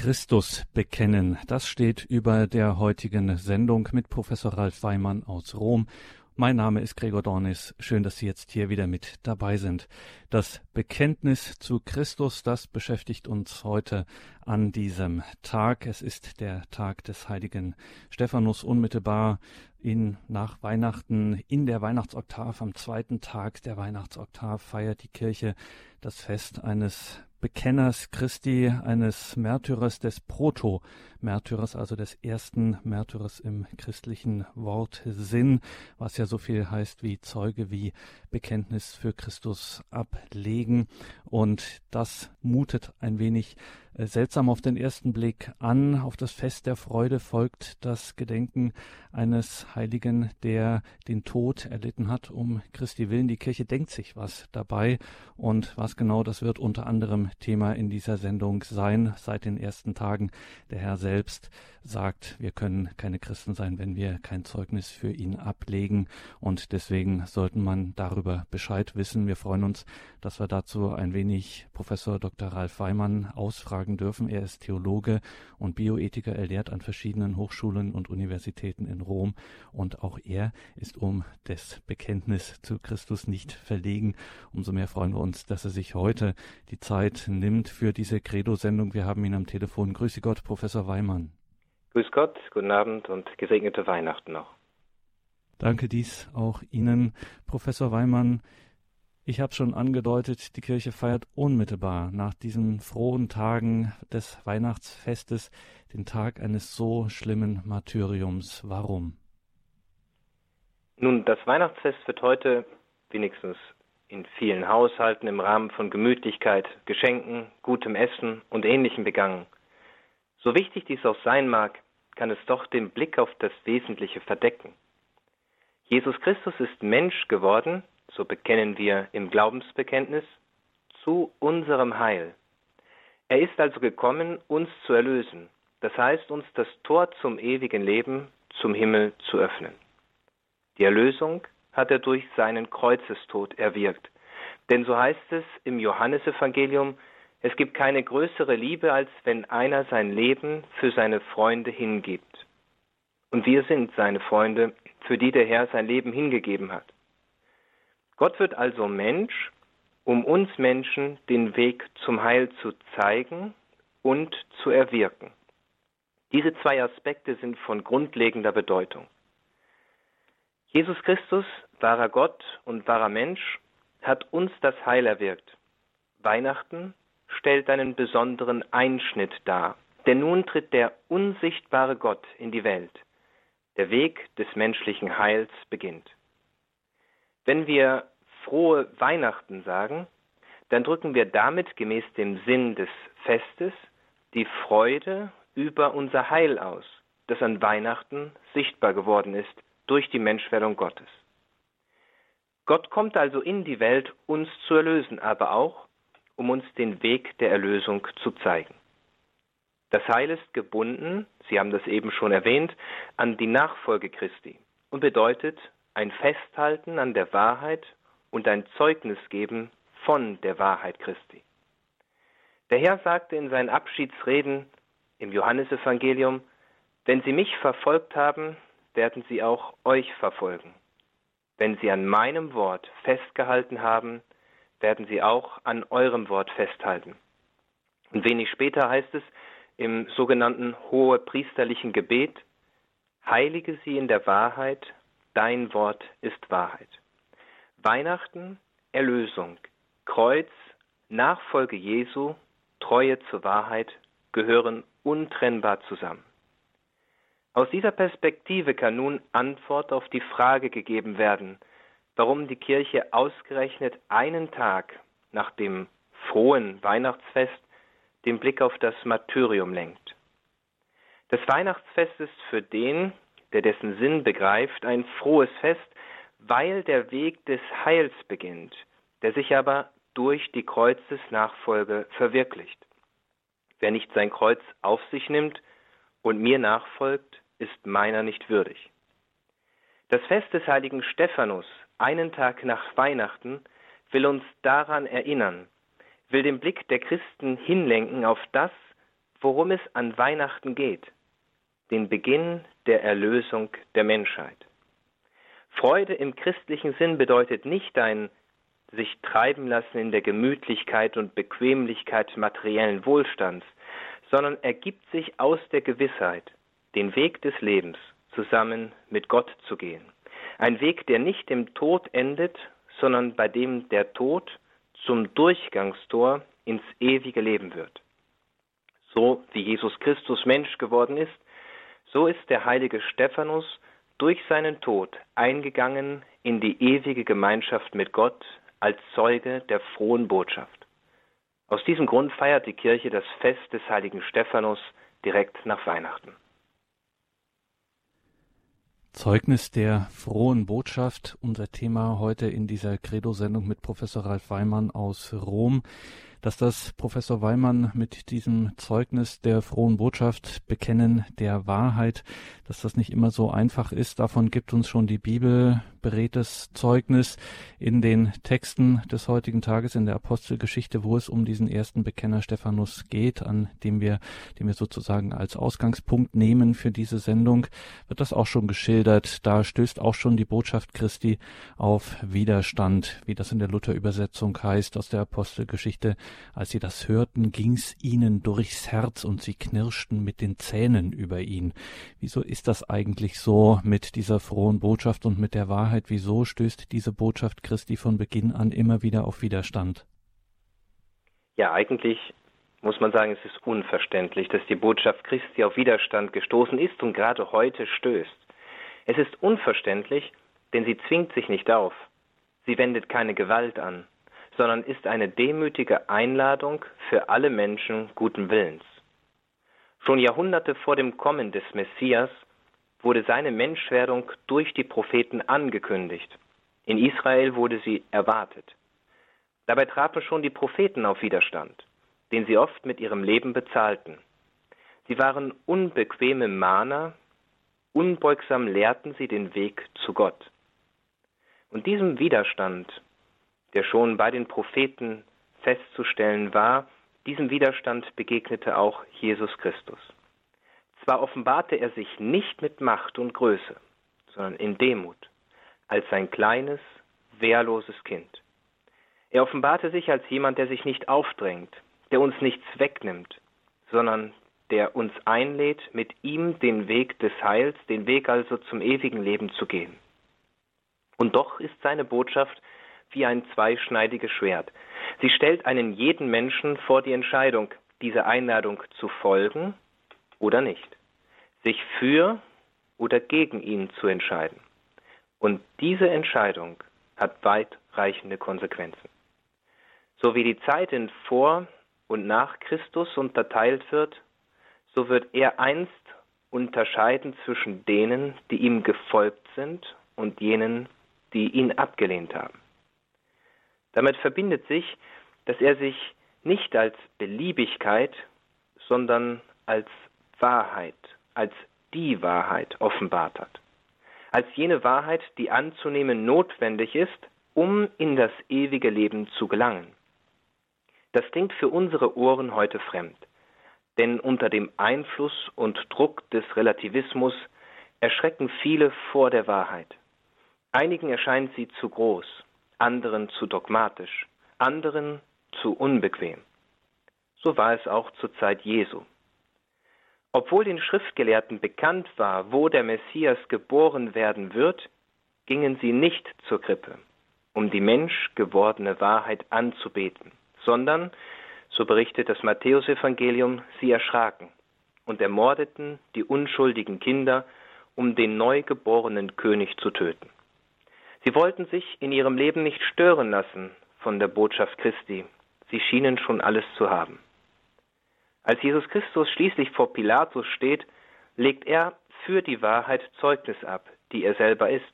Christus bekennen. Das steht über der heutigen Sendung mit Professor Ralf Weimann aus Rom. Mein Name ist Gregor Dornis. Schön, dass Sie jetzt hier wieder mit dabei sind. Das Bekenntnis zu Christus, das beschäftigt uns heute an diesem Tag. Es ist der Tag des heiligen Stephanus unmittelbar in, nach Weihnachten in der Weihnachtsoktav. Am zweiten Tag der Weihnachtsoktav feiert die Kirche das Fest eines Bekenners Christi, eines Märtyrers des Proto-Märtyrers, also des ersten Märtyrers im christlichen Wortsinn, was ja so viel heißt wie Zeuge, wie Bekenntnis für Christus ablegen. Und das mutet ein wenig seltsam auf den ersten Blick an. Auf das Fest der Freude folgt das Gedenken eines Heiligen, der den Tod erlitten hat, um Christi willen. Die Kirche denkt sich was dabei und was genau das wird unter anderem Thema in dieser Sendung sein seit den ersten Tagen. Der Herr selbst sagt, wir können keine Christen sein, wenn wir kein Zeugnis für ihn ablegen und deswegen sollten man darüber Bescheid wissen. Wir freuen uns, dass wir dazu ein wenig Professor Dr. Ralf Weimann ausfragen dürfen. Er ist Theologe und Bioethiker. Er lehrt an verschiedenen Hochschulen und Universitäten in Rom und auch er ist um des Bekenntnis zu Christus nicht verlegen. Umso mehr freuen wir uns, dass er sich heute die Zeit nimmt für diese Credo-Sendung. Wir haben ihn am Telefon. Grüße Gott, Professor Weimann. Grüß Gott, guten Abend und gesegnete Weihnachten noch. Danke dies auch Ihnen, Professor Weimann. Ich habe schon angedeutet, die Kirche feiert unmittelbar nach diesen frohen Tagen des Weihnachtsfestes den Tag eines so schlimmen Martyriums. Warum? Nun, das Weihnachtsfest wird heute wenigstens in vielen Haushalten im Rahmen von Gemütlichkeit, Geschenken, gutem Essen und Ähnlichem begangen. So wichtig dies auch sein mag, kann es doch den Blick auf das Wesentliche verdecken. Jesus Christus ist Mensch geworden, so bekennen wir im Glaubensbekenntnis, zu unserem Heil. Er ist also gekommen, uns zu erlösen, das heißt uns das Tor zum ewigen Leben, zum Himmel zu öffnen. Die Erlösung hat er durch seinen Kreuzestod erwirkt. Denn so heißt es im Johannesevangelium, es gibt keine größere Liebe, als wenn einer sein Leben für seine Freunde hingibt. Und wir sind seine Freunde, für die der Herr sein Leben hingegeben hat. Gott wird also Mensch, um uns Menschen den Weg zum Heil zu zeigen und zu erwirken. Diese zwei Aspekte sind von grundlegender Bedeutung. Jesus Christus, wahrer Gott und wahrer Mensch, hat uns das Heil erwirkt. Weihnachten stellt einen besonderen Einschnitt dar, denn nun tritt der unsichtbare Gott in die Welt. Der Weg des menschlichen Heils beginnt. Wenn wir frohe Weihnachten sagen, dann drücken wir damit gemäß dem Sinn des Festes die Freude über unser Heil aus, das an Weihnachten sichtbar geworden ist durch die Menschwerdung Gottes. Gott kommt also in die Welt, uns zu erlösen, aber auch, um uns den Weg der Erlösung zu zeigen. Das Heil ist gebunden, Sie haben das eben schon erwähnt, an die Nachfolge Christi und bedeutet ein Festhalten an der Wahrheit und ein Zeugnis geben von der Wahrheit Christi. Der Herr sagte in seinen Abschiedsreden im Johannesevangelium, wenn Sie mich verfolgt haben, werden sie auch euch verfolgen. Wenn sie an meinem Wort festgehalten haben, werden sie auch an eurem Wort festhalten. Und wenig später heißt es im sogenannten hohepriesterlichen Gebet, Heilige sie in der Wahrheit, dein Wort ist Wahrheit. Weihnachten, Erlösung, Kreuz, Nachfolge Jesu, Treue zur Wahrheit gehören untrennbar zusammen. Aus dieser Perspektive kann nun Antwort auf die Frage gegeben werden, warum die Kirche ausgerechnet einen Tag nach dem frohen Weihnachtsfest den Blick auf das Martyrium lenkt. Das Weihnachtsfest ist für den, der dessen Sinn begreift, ein frohes Fest, weil der Weg des Heils beginnt, der sich aber durch die Kreuzesnachfolge verwirklicht. Wer nicht sein Kreuz auf sich nimmt und mir nachfolgt, ist meiner nicht würdig. Das Fest des heiligen Stephanus, einen Tag nach Weihnachten, will uns daran erinnern, will den Blick der Christen hinlenken auf das, worum es an Weihnachten geht, den Beginn der Erlösung der Menschheit. Freude im christlichen Sinn bedeutet nicht ein sich treiben lassen in der Gemütlichkeit und Bequemlichkeit materiellen Wohlstands, sondern ergibt sich aus der Gewissheit, den Weg des Lebens zusammen mit Gott zu gehen. Ein Weg, der nicht im Tod endet, sondern bei dem der Tod zum Durchgangstor ins ewige Leben wird. So wie Jesus Christus Mensch geworden ist, so ist der heilige Stephanus durch seinen Tod eingegangen in die ewige Gemeinschaft mit Gott als Zeuge der frohen Botschaft. Aus diesem Grund feiert die Kirche das Fest des heiligen Stephanus direkt nach Weihnachten. Zeugnis der frohen Botschaft, unser Thema heute in dieser Credo-Sendung mit Professor Ralf Weimann aus Rom dass das Professor Weimann mit diesem Zeugnis der frohen Botschaft, Bekennen der Wahrheit, dass das nicht immer so einfach ist. Davon gibt uns schon die Bibel beredtes Zeugnis in den Texten des heutigen Tages in der Apostelgeschichte, wo es um diesen ersten Bekenner Stephanus geht, an dem wir, den wir sozusagen als Ausgangspunkt nehmen für diese Sendung, wird das auch schon geschildert. Da stößt auch schon die Botschaft Christi auf Widerstand, wie das in der Luther-Übersetzung heißt aus der Apostelgeschichte. Als sie das hörten, ging's ihnen durchs Herz und sie knirschten mit den Zähnen über ihn. Wieso ist das eigentlich so mit dieser frohen Botschaft und mit der Wahrheit? Wieso stößt diese Botschaft Christi von Beginn an immer wieder auf Widerstand? Ja, eigentlich muss man sagen, es ist unverständlich, dass die Botschaft Christi auf Widerstand gestoßen ist und gerade heute stößt. Es ist unverständlich, denn sie zwingt sich nicht auf. Sie wendet keine Gewalt an sondern ist eine demütige Einladung für alle Menschen guten Willens. Schon Jahrhunderte vor dem Kommen des Messias wurde seine Menschwerdung durch die Propheten angekündigt. In Israel wurde sie erwartet. Dabei trafen schon die Propheten auf Widerstand, den sie oft mit ihrem Leben bezahlten. Sie waren unbequeme Mahner, unbeugsam lehrten sie den Weg zu Gott. Und diesem Widerstand der schon bei den Propheten festzustellen war, diesem Widerstand begegnete auch Jesus Christus. Zwar offenbarte er sich nicht mit Macht und Größe, sondern in Demut, als ein kleines, wehrloses Kind. Er offenbarte sich als jemand, der sich nicht aufdrängt, der uns nichts wegnimmt, sondern der uns einlädt, mit ihm den Weg des Heils, den Weg also zum ewigen Leben zu gehen. Und doch ist seine Botschaft wie ein zweischneidiges Schwert. Sie stellt einen jeden Menschen vor die Entscheidung, dieser Einladung zu folgen oder nicht, sich für oder gegen ihn zu entscheiden. Und diese Entscheidung hat weitreichende Konsequenzen. So wie die Zeit in vor und nach Christus unterteilt wird, so wird er einst unterscheiden zwischen denen, die ihm gefolgt sind und jenen, die ihn abgelehnt haben. Damit verbindet sich, dass er sich nicht als Beliebigkeit, sondern als Wahrheit, als die Wahrheit offenbart hat. Als jene Wahrheit, die anzunehmen notwendig ist, um in das ewige Leben zu gelangen. Das klingt für unsere Ohren heute fremd, denn unter dem Einfluss und Druck des Relativismus erschrecken viele vor der Wahrheit. Einigen erscheint sie zu groß, anderen zu dogmatisch, anderen zu unbequem. So war es auch zur Zeit Jesu. Obwohl den Schriftgelehrten bekannt war, wo der Messias geboren werden wird, gingen sie nicht zur Krippe, um die menschgewordene Wahrheit anzubeten, sondern, so berichtet das Matthäusevangelium, sie erschraken und ermordeten die unschuldigen Kinder, um den neugeborenen König zu töten. Sie wollten sich in ihrem Leben nicht stören lassen von der Botschaft Christi. Sie schienen schon alles zu haben. Als Jesus Christus schließlich vor Pilatus steht, legt er für die Wahrheit Zeugnis ab, die er selber ist,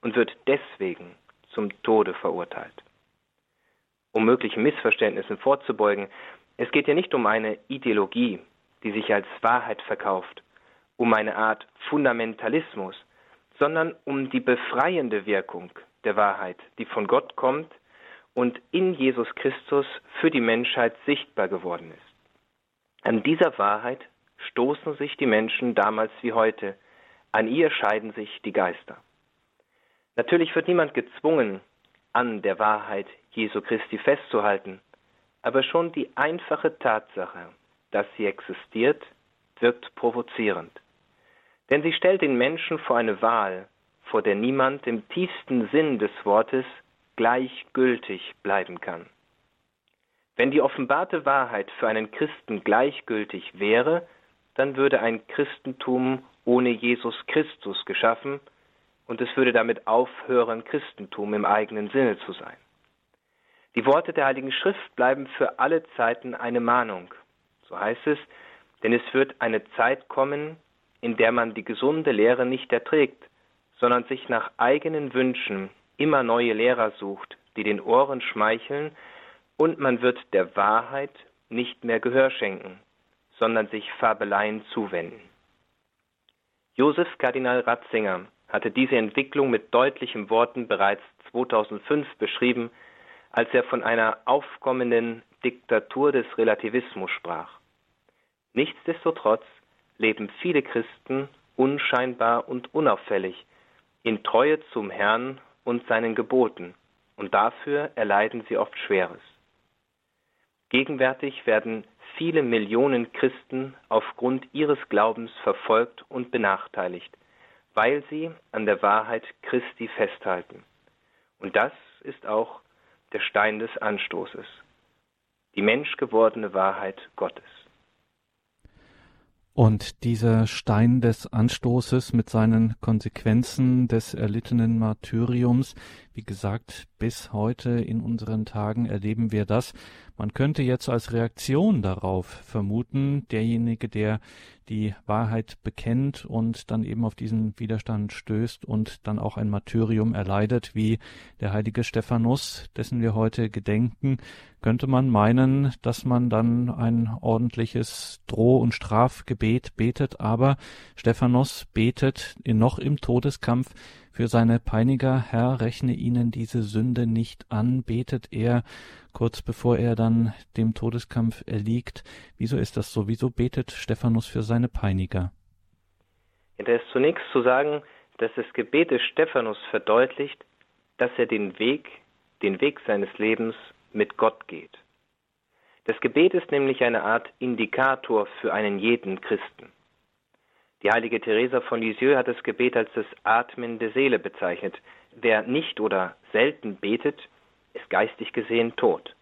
und wird deswegen zum Tode verurteilt. Um möglichen Missverständnissen vorzubeugen, es geht hier nicht um eine Ideologie, die sich als Wahrheit verkauft, um eine Art Fundamentalismus, sondern um die befreiende Wirkung der Wahrheit, die von Gott kommt und in Jesus Christus für die Menschheit sichtbar geworden ist. An dieser Wahrheit stoßen sich die Menschen damals wie heute, an ihr scheiden sich die Geister. Natürlich wird niemand gezwungen, an der Wahrheit Jesu Christi festzuhalten, aber schon die einfache Tatsache, dass sie existiert, wirkt provozierend. Denn sie stellt den Menschen vor eine Wahl, vor der niemand im tiefsten Sinn des Wortes gleichgültig bleiben kann. Wenn die offenbarte Wahrheit für einen Christen gleichgültig wäre, dann würde ein Christentum ohne Jesus Christus geschaffen und es würde damit aufhören, Christentum im eigenen Sinne zu sein. Die Worte der Heiligen Schrift bleiben für alle Zeiten eine Mahnung. So heißt es, denn es wird eine Zeit kommen, in der man die gesunde Lehre nicht erträgt, sondern sich nach eigenen Wünschen immer neue Lehrer sucht, die den Ohren schmeicheln, und man wird der Wahrheit nicht mehr Gehör schenken, sondern sich Fabeleien zuwenden. Josef Kardinal Ratzinger hatte diese Entwicklung mit deutlichen Worten bereits 2005 beschrieben, als er von einer aufkommenden Diktatur des Relativismus sprach. Nichtsdestotrotz leben viele Christen unscheinbar und unauffällig in Treue zum Herrn und seinen Geboten, und dafür erleiden sie oft Schweres. Gegenwärtig werden viele Millionen Christen aufgrund ihres Glaubens verfolgt und benachteiligt, weil sie an der Wahrheit Christi festhalten. Und das ist auch der Stein des Anstoßes, die menschgewordene Wahrheit Gottes. Und dieser Stein des Anstoßes mit seinen Konsequenzen des erlittenen Martyriums, wie gesagt, bis heute in unseren Tagen erleben wir das. Man könnte jetzt als Reaktion darauf vermuten, derjenige, der die Wahrheit bekennt und dann eben auf diesen Widerstand stößt und dann auch ein Martyrium erleidet, wie der heilige Stephanus, dessen wir heute gedenken, könnte man meinen, dass man dann ein ordentliches Droh- und Strafgebet betet, aber Stephanus betet noch im Todeskampf für seine Peiniger, Herr, rechne ihnen diese Sünde nicht an, betet er kurz bevor er dann dem Todeskampf erliegt. Wieso ist das so? Wieso betet Stephanus für seine Peiniger? Ja, da ist zunächst zu sagen, dass das Gebet des Stephanus verdeutlicht, dass er den Weg, den Weg seines Lebens mit Gott geht. Das Gebet ist nämlich eine Art Indikator für einen jeden Christen. Die heilige Teresa von Lisieux hat das Gebet als das Atmen der Seele bezeichnet. Wer nicht oder selten betet, ist geistig gesehen tot.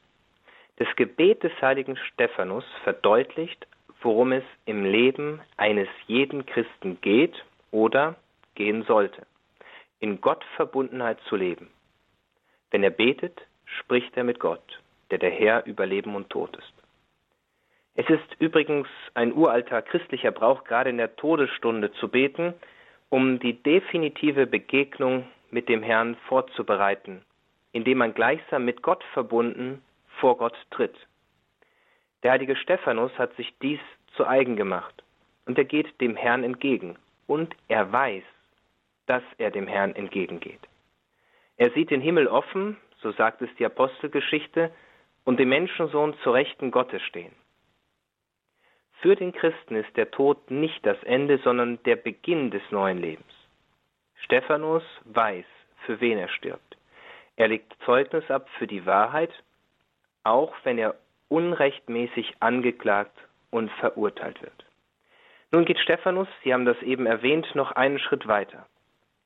Das Gebet des heiligen Stephanus verdeutlicht, worum es im Leben eines jeden Christen geht oder gehen sollte, in Gottverbundenheit zu leben. Wenn er betet, spricht er mit Gott, der der Herr über Leben und Tod ist. Es ist übrigens ein uralter christlicher Brauch, gerade in der Todesstunde zu beten, um die definitive Begegnung mit dem Herrn vorzubereiten, indem man gleichsam mit Gott verbunden vor Gott tritt. Der heilige Stephanus hat sich dies zu eigen gemacht, und er geht dem Herrn entgegen, und er weiß, dass er dem Herrn entgegengeht. Er sieht den Himmel offen, so sagt es die Apostelgeschichte, und den Menschensohn zur Rechten Gottes stehen. Für den Christen ist der Tod nicht das Ende, sondern der Beginn des neuen Lebens. Stephanus weiß, für wen er stirbt. Er legt Zeugnis ab für die Wahrheit, auch wenn er unrechtmäßig angeklagt und verurteilt wird. Nun geht Stephanus, Sie haben das eben erwähnt, noch einen Schritt weiter.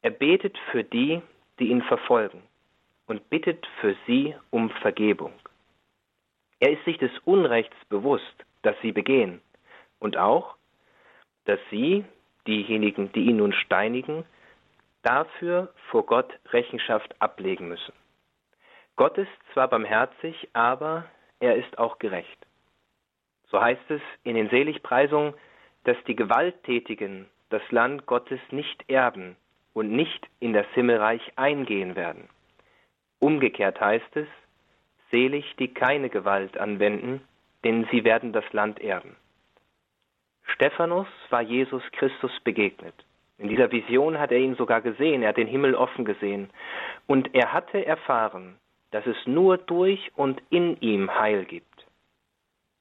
Er betet für die, die ihn verfolgen und bittet für sie um Vergebung. Er ist sich des Unrechts bewusst, das sie begehen und auch, dass sie, diejenigen, die ihn nun steinigen, dafür vor Gott Rechenschaft ablegen müssen. Gott ist zwar barmherzig, aber er ist auch gerecht. So heißt es in den Seligpreisungen, dass die Gewalttätigen das Land Gottes nicht erben und nicht in das Himmelreich eingehen werden. Umgekehrt heißt es, selig, die keine Gewalt anwenden, denn sie werden das Land erben. Stephanus war Jesus Christus begegnet. In dieser Vision hat er ihn sogar gesehen, er hat den Himmel offen gesehen. Und er hatte erfahren, dass es nur durch und in ihm Heil gibt.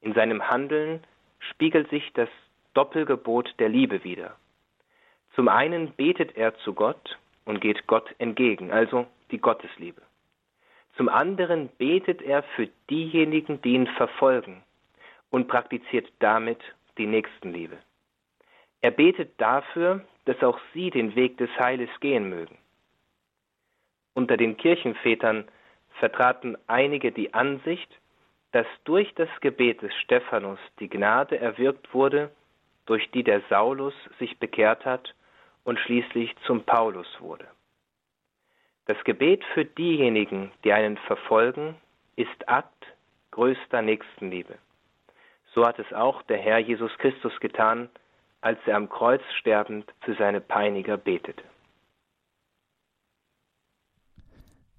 In seinem Handeln spiegelt sich das Doppelgebot der Liebe wider. Zum einen betet er zu Gott und geht Gott entgegen, also die Gottesliebe. Zum anderen betet er für diejenigen, die ihn verfolgen und praktiziert damit die Nächstenliebe. Er betet dafür, dass auch sie den Weg des Heiles gehen mögen. Unter den Kirchenvätern vertraten einige die Ansicht, dass durch das Gebet des Stephanus die Gnade erwirkt wurde, durch die der Saulus sich bekehrt hat und schließlich zum Paulus wurde. Das Gebet für diejenigen, die einen verfolgen, ist Akt größter Nächstenliebe. So hat es auch der Herr Jesus Christus getan, als er am Kreuz sterbend für seine Peiniger betete.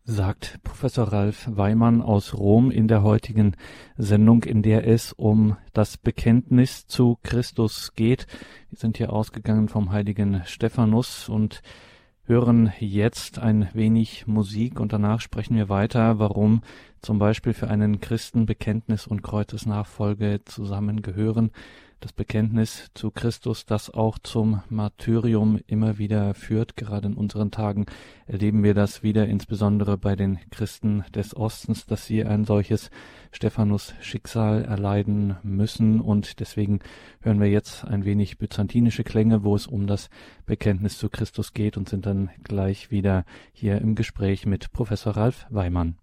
sagt Professor Ralf Weimann aus Rom in der heutigen Sendung, in der es um das Bekenntnis zu Christus geht. Wir sind hier ausgegangen vom heiligen Stephanus und hören jetzt ein wenig Musik und danach sprechen wir weiter, warum zum Beispiel für einen Christen Bekenntnis und Kreuzesnachfolge zusammengehören das Bekenntnis zu Christus, das auch zum Martyrium immer wieder führt. Gerade in unseren Tagen erleben wir das wieder, insbesondere bei den Christen des Ostens, dass sie ein solches Stephanus-Schicksal erleiden müssen. Und deswegen hören wir jetzt ein wenig byzantinische Klänge, wo es um das Bekenntnis zu Christus geht und sind dann gleich wieder hier im Gespräch mit Professor Ralf Weimann.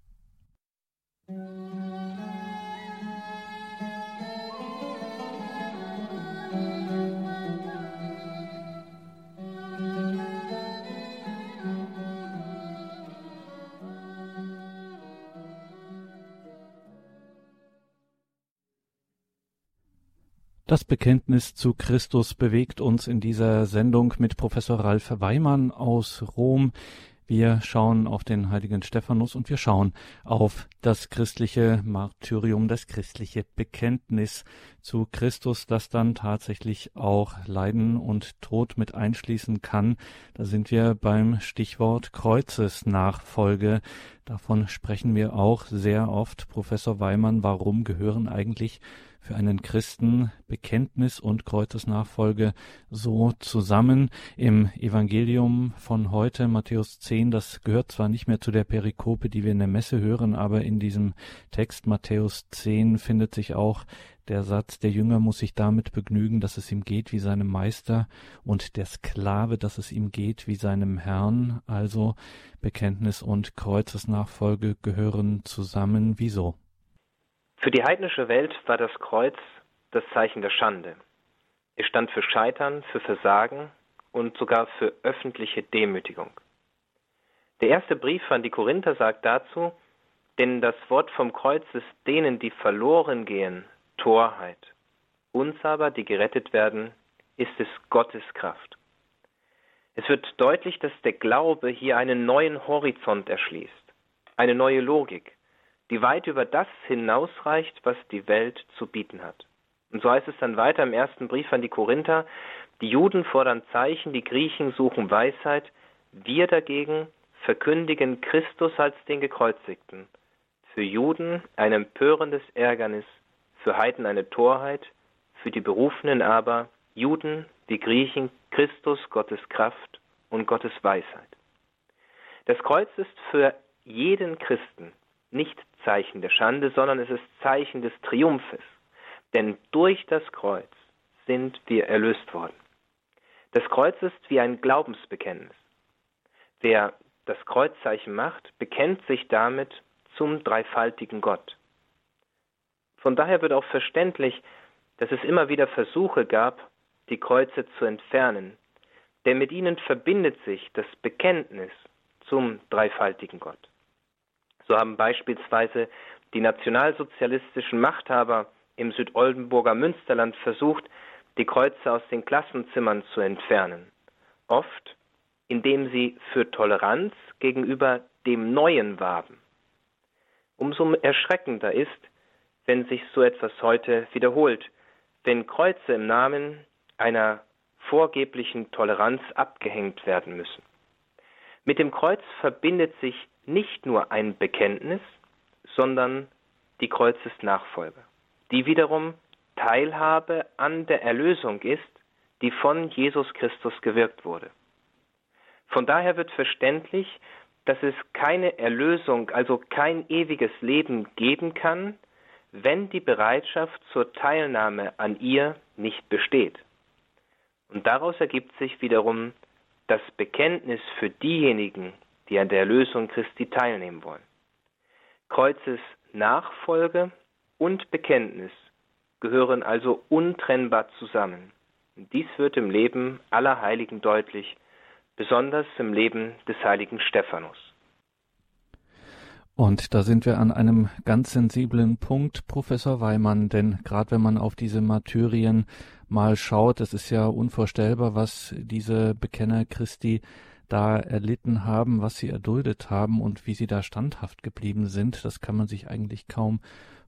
Das Bekenntnis zu Christus bewegt uns in dieser Sendung mit Professor Ralf Weimann aus Rom. Wir schauen auf den heiligen Stephanus und wir schauen auf das christliche Martyrium, das christliche Bekenntnis zu Christus, das dann tatsächlich auch Leiden und Tod mit einschließen kann. Da sind wir beim Stichwort Kreuzesnachfolge. Davon sprechen wir auch sehr oft. Professor Weimann, warum gehören eigentlich für einen Christen Bekenntnis und Kreuzesnachfolge so zusammen. Im Evangelium von heute, Matthäus 10, das gehört zwar nicht mehr zu der Perikope, die wir in der Messe hören, aber in diesem Text Matthäus 10 findet sich auch der Satz, der Jünger muss sich damit begnügen, dass es ihm geht wie seinem Meister und der Sklave, dass es ihm geht wie seinem Herrn. Also Bekenntnis und Kreuzesnachfolge gehören zusammen. Wieso? Für die heidnische Welt war das Kreuz das Zeichen der Schande. Es stand für Scheitern, für Versagen und sogar für öffentliche Demütigung. Der erste Brief an die Korinther sagt dazu, denn das Wort vom Kreuz ist denen, die verloren gehen, Torheit. Uns aber, die gerettet werden, ist es Gottes Kraft. Es wird deutlich, dass der Glaube hier einen neuen Horizont erschließt, eine neue Logik, die weit über das hinausreicht, was die Welt zu bieten hat. Und so heißt es dann weiter im ersten Brief an die Korinther, die Juden fordern Zeichen, die Griechen suchen Weisheit, wir dagegen verkündigen Christus als den Gekreuzigten. Für Juden ein empörendes Ärgernis, für Heiden eine Torheit, für die Berufenen aber, Juden wie Griechen, Christus Gottes Kraft und Gottes Weisheit. Das Kreuz ist für jeden Christen nicht Zeichen der Schande, sondern es ist Zeichen des Triumphes. Denn durch das Kreuz sind wir erlöst worden. Das Kreuz ist wie ein Glaubensbekenntnis. Wer das Kreuzzeichen macht, bekennt sich damit zum dreifaltigen Gott. Von daher wird auch verständlich, dass es immer wieder Versuche gab, die Kreuze zu entfernen, denn mit ihnen verbindet sich das Bekenntnis zum dreifaltigen Gott. So haben beispielsweise die nationalsozialistischen Machthaber im Südoldenburger Münsterland versucht, die Kreuze aus den Klassenzimmern zu entfernen. Oft, indem sie für Toleranz gegenüber dem Neuen warben. Umso erschreckender ist, wenn sich so etwas heute wiederholt, wenn Kreuze im Namen einer vorgeblichen Toleranz abgehängt werden müssen. Mit dem Kreuz verbindet sich nicht nur ein Bekenntnis, sondern die Kreuzesnachfolge, die wiederum Teilhabe an der Erlösung ist, die von Jesus Christus gewirkt wurde. Von daher wird verständlich, dass es keine Erlösung, also kein ewiges Leben geben kann, wenn die Bereitschaft zur Teilnahme an ihr nicht besteht. Und daraus ergibt sich wiederum das Bekenntnis für diejenigen, die an der Erlösung Christi teilnehmen wollen. Kreuzes Nachfolge und Bekenntnis gehören also untrennbar zusammen. Dies wird im Leben aller Heiligen deutlich, besonders im Leben des heiligen Stephanus. Und da sind wir an einem ganz sensiblen Punkt, Professor Weimann, denn gerade wenn man auf diese Martyrien mal schaut, es ist ja unvorstellbar, was diese Bekenner Christi da erlitten haben, was sie erduldet haben und wie sie da standhaft geblieben sind. Das kann man sich eigentlich kaum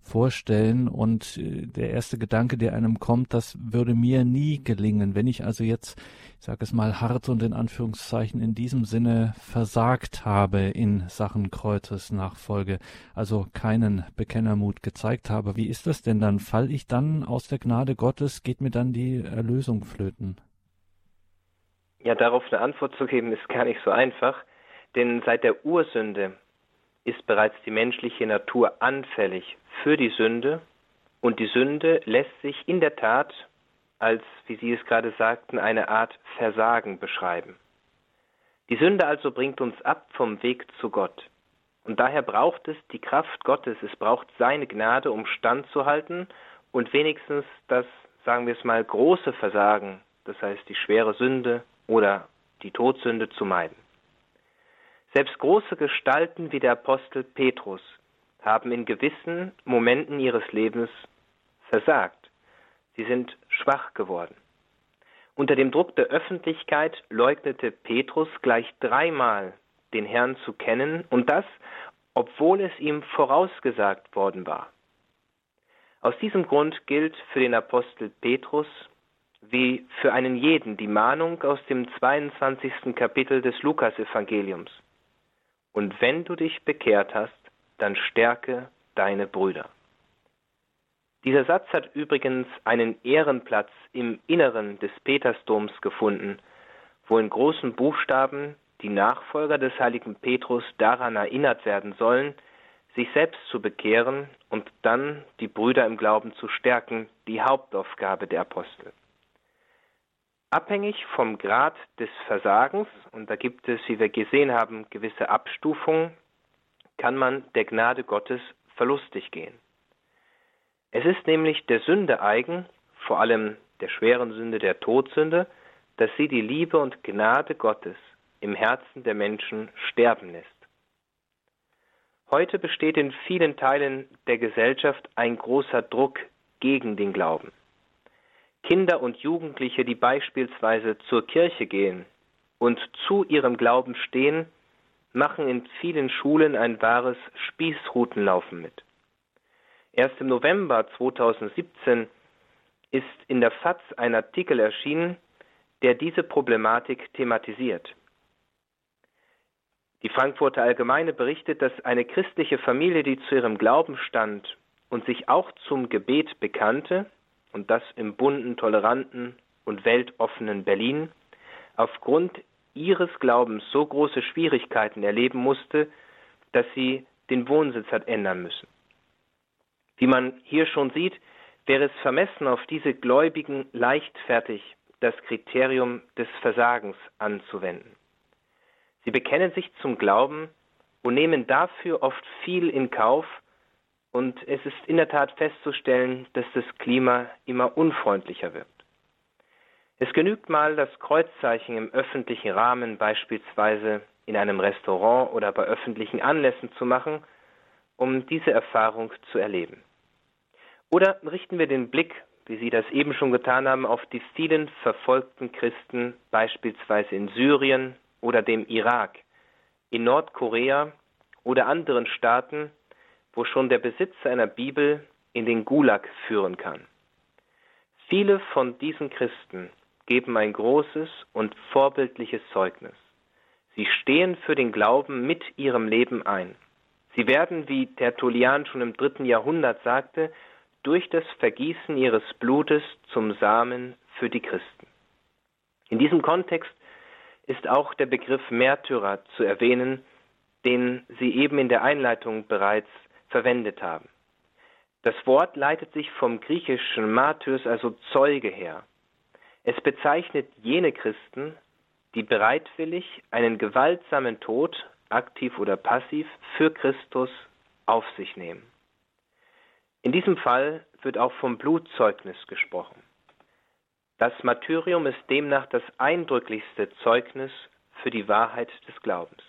vorstellen. Und äh, der erste Gedanke, der einem kommt, das würde mir nie gelingen. Wenn ich also jetzt, ich sage es mal hart und in Anführungszeichen in diesem Sinne versagt habe in Sachen Kreuzesnachfolge, also keinen Bekennermut gezeigt habe, wie ist das denn dann? Fall ich dann aus der Gnade Gottes, geht mir dann die Erlösung flöten? Ja, darauf eine Antwort zu geben, ist gar nicht so einfach, denn seit der Ursünde ist bereits die menschliche Natur anfällig für die Sünde und die Sünde lässt sich in der Tat als, wie Sie es gerade sagten, eine Art Versagen beschreiben. Die Sünde also bringt uns ab vom Weg zu Gott. Und daher braucht es die Kraft Gottes, es braucht seine Gnade, um standzuhalten und wenigstens das, sagen wir es mal, große Versagen, das heißt die schwere Sünde oder die Todsünde zu meiden. Selbst große Gestalten wie der Apostel Petrus haben in gewissen Momenten ihres Lebens versagt. Sie sind schwach geworden. Unter dem Druck der Öffentlichkeit leugnete Petrus gleich dreimal den Herrn zu kennen und das, obwohl es ihm vorausgesagt worden war. Aus diesem Grund gilt für den Apostel Petrus wie für einen jeden die Mahnung aus dem 22. Kapitel des Lukasevangeliums. Und wenn du dich bekehrt hast, dann stärke deine Brüder. Dieser Satz hat übrigens einen Ehrenplatz im Inneren des Petersdoms gefunden, wo in großen Buchstaben die Nachfolger des heiligen Petrus daran erinnert werden sollen, sich selbst zu bekehren und dann die Brüder im Glauben zu stärken, die Hauptaufgabe der Apostel. Abhängig vom Grad des Versagens, und da gibt es, wie wir gesehen haben, gewisse Abstufungen, kann man der Gnade Gottes verlustig gehen. Es ist nämlich der Sünde eigen, vor allem der schweren Sünde der Todsünde, dass sie die Liebe und Gnade Gottes im Herzen der Menschen sterben lässt. Heute besteht in vielen Teilen der Gesellschaft ein großer Druck gegen den Glauben. Kinder und Jugendliche, die beispielsweise zur Kirche gehen und zu ihrem Glauben stehen, machen in vielen Schulen ein wahres Spießrutenlaufen mit. Erst im November 2017 ist in der FAZ ein Artikel erschienen, der diese Problematik thematisiert. Die Frankfurter Allgemeine berichtet, dass eine christliche Familie, die zu ihrem Glauben stand und sich auch zum Gebet bekannte, und das im bunten, toleranten und weltoffenen Berlin, aufgrund ihres Glaubens so große Schwierigkeiten erleben musste, dass sie den Wohnsitz hat ändern müssen. Wie man hier schon sieht, wäre es vermessen, auf diese Gläubigen leichtfertig das Kriterium des Versagens anzuwenden. Sie bekennen sich zum Glauben und nehmen dafür oft viel in Kauf, und es ist in der Tat festzustellen, dass das Klima immer unfreundlicher wird. Es genügt mal, das Kreuzzeichen im öffentlichen Rahmen beispielsweise in einem Restaurant oder bei öffentlichen Anlässen zu machen, um diese Erfahrung zu erleben. Oder richten wir den Blick, wie Sie das eben schon getan haben, auf die vielen verfolgten Christen beispielsweise in Syrien oder dem Irak, in Nordkorea oder anderen Staaten, wo schon der Besitz einer Bibel in den Gulag führen kann. Viele von diesen Christen geben ein großes und vorbildliches Zeugnis. Sie stehen für den Glauben mit ihrem Leben ein. Sie werden, wie Tertullian schon im dritten Jahrhundert sagte, durch das Vergießen ihres Blutes zum Samen für die Christen. In diesem Kontext ist auch der Begriff Märtyrer zu erwähnen, den Sie eben in der Einleitung bereits verwendet haben. Das Wort leitet sich vom griechischen Martyrs, also Zeuge her. Es bezeichnet jene Christen, die bereitwillig einen gewaltsamen Tod, aktiv oder passiv, für Christus auf sich nehmen. In diesem Fall wird auch vom Blutzeugnis gesprochen. Das Martyrium ist demnach das eindrücklichste Zeugnis für die Wahrheit des Glaubens.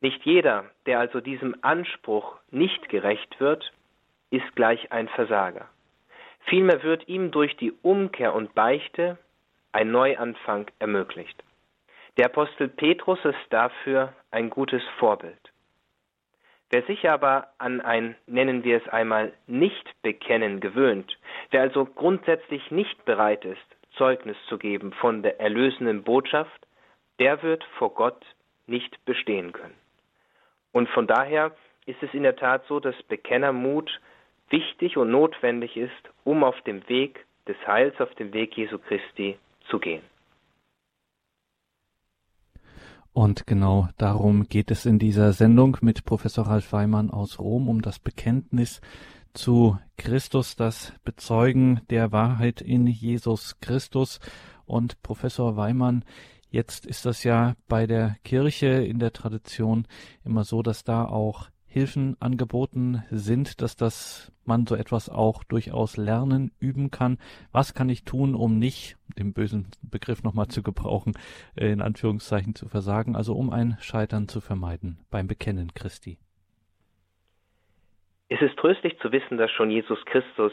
Nicht jeder, der also diesem Anspruch nicht gerecht wird, ist gleich ein Versager. Vielmehr wird ihm durch die Umkehr und Beichte ein Neuanfang ermöglicht. Der Apostel Petrus ist dafür ein gutes Vorbild. Wer sich aber an ein, nennen wir es einmal, Nicht-Bekennen gewöhnt, wer also grundsätzlich nicht bereit ist, Zeugnis zu geben von der erlösenden Botschaft, der wird vor Gott nicht bestehen können. Und von daher ist es in der Tat so, dass Bekennermut wichtig und notwendig ist, um auf dem Weg des Heils, auf dem Weg Jesu Christi zu gehen. Und genau darum geht es in dieser Sendung mit Professor Ralf Weimann aus Rom, um das Bekenntnis zu Christus, das Bezeugen der Wahrheit in Jesus Christus. Und Professor Weimann, jetzt ist das ja bei der Kirche in der Tradition immer so, dass da auch Hilfen angeboten sind, dass das man so etwas auch durchaus lernen, üben kann. Was kann ich tun, um nicht, den bösen Begriff nochmal zu gebrauchen, äh, in Anführungszeichen zu versagen, also um ein Scheitern zu vermeiden beim Bekennen Christi? Es ist tröstlich zu wissen, dass schon Jesus Christus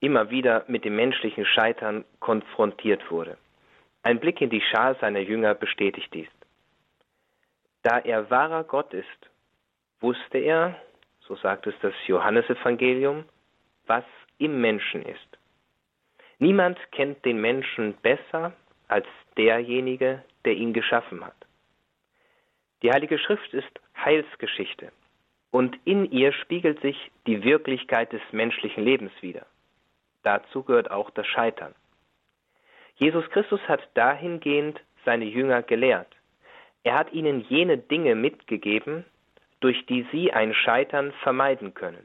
immer wieder mit dem menschlichen Scheitern konfrontiert wurde. Ein Blick in die Schar seiner Jünger bestätigt dies. Da er wahrer Gott ist wusste er, so sagt es das Johannesevangelium, was im Menschen ist. Niemand kennt den Menschen besser als derjenige, der ihn geschaffen hat. Die Heilige Schrift ist Heilsgeschichte und in ihr spiegelt sich die Wirklichkeit des menschlichen Lebens wider. Dazu gehört auch das Scheitern. Jesus Christus hat dahingehend seine Jünger gelehrt. Er hat ihnen jene Dinge mitgegeben, durch die sie ein Scheitern vermeiden können.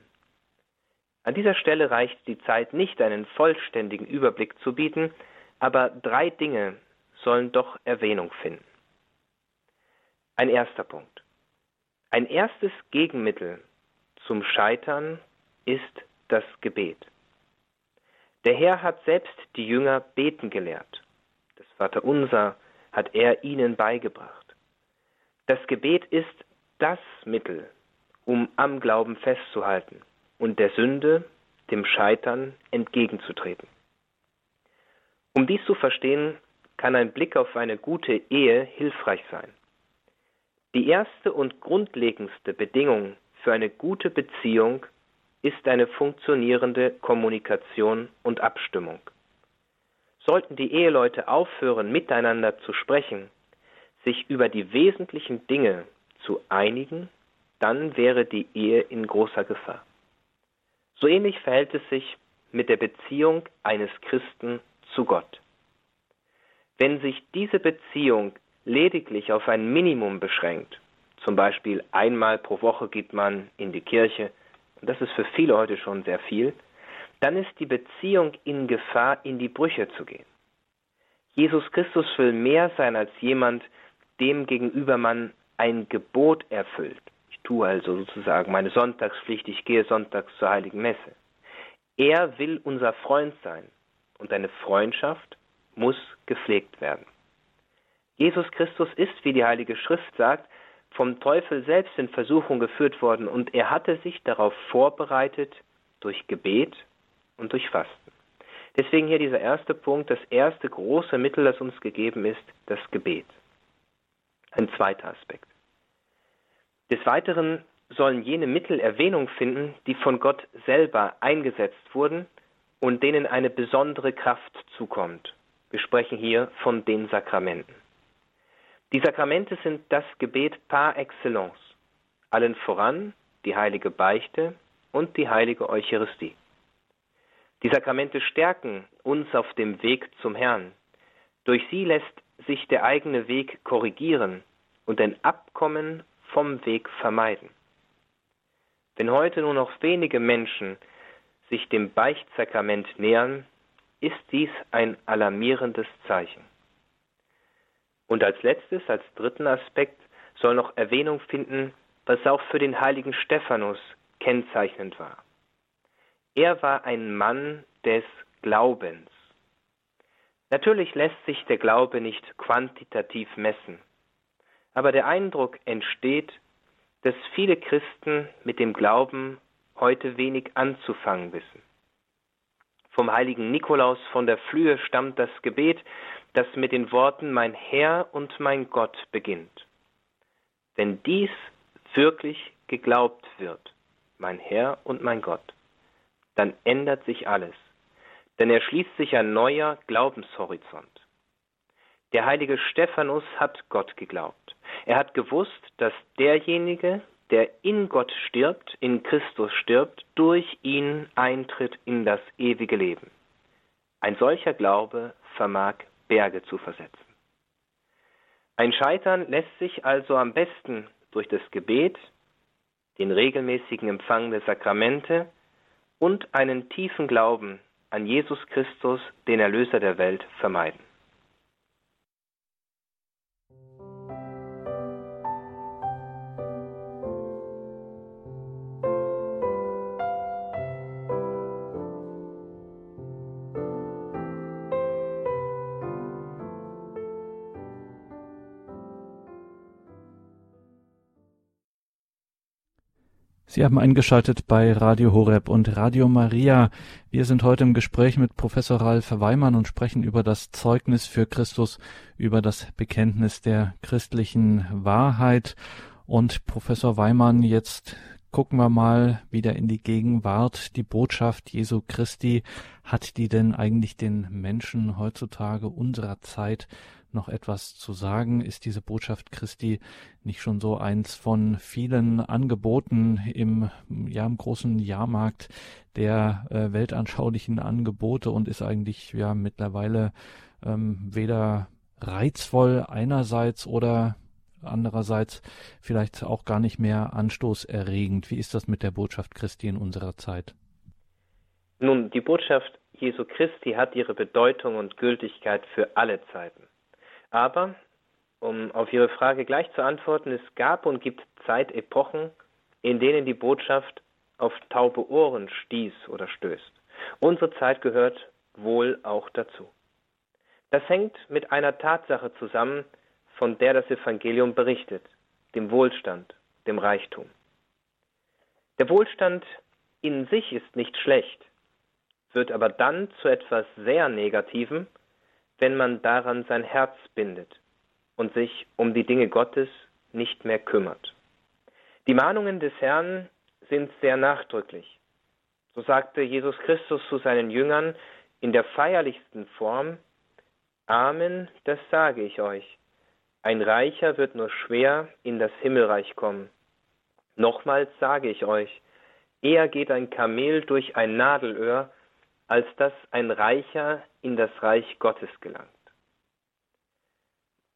An dieser Stelle reicht die Zeit nicht, einen vollständigen Überblick zu bieten, aber drei Dinge sollen doch Erwähnung finden. Ein erster Punkt. Ein erstes Gegenmittel zum Scheitern ist das Gebet. Der Herr hat selbst die Jünger beten gelehrt. Das Vaterunser hat er ihnen beigebracht. Das Gebet ist das Mittel, um am Glauben festzuhalten und der Sünde, dem Scheitern entgegenzutreten. Um dies zu verstehen, kann ein Blick auf eine gute Ehe hilfreich sein. Die erste und grundlegendste Bedingung für eine gute Beziehung ist eine funktionierende Kommunikation und Abstimmung. Sollten die Eheleute aufhören, miteinander zu sprechen, sich über die wesentlichen Dinge zu einigen, dann wäre die Ehe in großer Gefahr. So ähnlich verhält es sich mit der Beziehung eines Christen zu Gott. Wenn sich diese Beziehung lediglich auf ein Minimum beschränkt, zum Beispiel einmal pro Woche geht man in die Kirche, und das ist für viele heute schon sehr viel, dann ist die Beziehung in Gefahr, in die Brüche zu gehen. Jesus Christus will mehr sein als jemand, dem gegenüber man ein Gebot erfüllt. Ich tue also sozusagen meine Sonntagspflicht, ich gehe sonntags zur heiligen Messe. Er will unser Freund sein und eine Freundschaft muss gepflegt werden. Jesus Christus ist, wie die Heilige Schrift sagt, vom Teufel selbst in Versuchung geführt worden und er hatte sich darauf vorbereitet durch Gebet und durch Fasten. Deswegen hier dieser erste Punkt, das erste große Mittel, das uns gegeben ist, das Gebet. Ein zweiter Aspekt. Des Weiteren sollen jene Mittel Erwähnung finden, die von Gott selber eingesetzt wurden und denen eine besondere Kraft zukommt. Wir sprechen hier von den Sakramenten. Die Sakramente sind das Gebet par excellence, allen voran die heilige Beichte und die heilige Eucharistie. Die Sakramente stärken uns auf dem Weg zum Herrn. Durch sie lässt sich der eigene Weg korrigieren und ein Abkommen vom Weg vermeiden. Wenn heute nur noch wenige Menschen sich dem Beichtsakrament nähern, ist dies ein alarmierendes Zeichen. Und als letztes, als dritten Aspekt, soll noch Erwähnung finden, was auch für den heiligen Stephanus kennzeichnend war. Er war ein Mann des Glaubens. Natürlich lässt sich der Glaube nicht quantitativ messen, aber der Eindruck entsteht, dass viele Christen mit dem Glauben heute wenig anzufangen wissen. Vom heiligen Nikolaus von der Flühe stammt das Gebet, das mit den Worten Mein Herr und mein Gott beginnt. Wenn dies wirklich geglaubt wird, mein Herr und mein Gott, dann ändert sich alles, denn er schließt sich ein neuer Glaubenshorizont. Der heilige Stephanus hat Gott geglaubt. Er hat gewusst, dass derjenige, der in Gott stirbt, in Christus stirbt, durch ihn eintritt in das ewige Leben. Ein solcher Glaube vermag Berge zu versetzen. Ein Scheitern lässt sich also am besten durch das Gebet, den regelmäßigen Empfang der Sakramente und einen tiefen Glauben an Jesus Christus, den Erlöser der Welt, vermeiden. Sie haben eingeschaltet bei Radio Horeb und Radio Maria. Wir sind heute im Gespräch mit Professor Ralf Weimann und sprechen über das Zeugnis für Christus, über das Bekenntnis der christlichen Wahrheit. Und Professor Weimann, jetzt gucken wir mal wieder in die Gegenwart. Die Botschaft Jesu Christi, hat die denn eigentlich den Menschen heutzutage unserer Zeit noch etwas zu sagen? Ist diese Botschaft Christi nicht schon so eins von vielen Angeboten im, ja, im großen Jahrmarkt der äh, weltanschaulichen Angebote und ist eigentlich ja mittlerweile ähm, weder reizvoll einerseits oder andererseits vielleicht auch gar nicht mehr anstoßerregend. Wie ist das mit der Botschaft Christi in unserer Zeit? Nun, die Botschaft Jesu Christi hat ihre Bedeutung und Gültigkeit für alle Zeiten. Aber, um auf Ihre Frage gleich zu antworten, es gab und gibt Zeitepochen, in denen die Botschaft auf taube Ohren stieß oder stößt. Unsere Zeit gehört wohl auch dazu. Das hängt mit einer Tatsache zusammen, von der das Evangelium berichtet, dem Wohlstand, dem Reichtum. Der Wohlstand in sich ist nicht schlecht, wird aber dann zu etwas sehr Negativem, wenn man daran sein Herz bindet und sich um die Dinge Gottes nicht mehr kümmert. Die Mahnungen des Herrn sind sehr nachdrücklich. So sagte Jesus Christus zu seinen Jüngern in der feierlichsten Form, Amen, das sage ich euch. Ein Reicher wird nur schwer in das Himmelreich kommen. Nochmals sage ich euch, eher geht ein Kamel durch ein Nadelöhr, als dass ein Reicher in das Reich Gottes gelangt.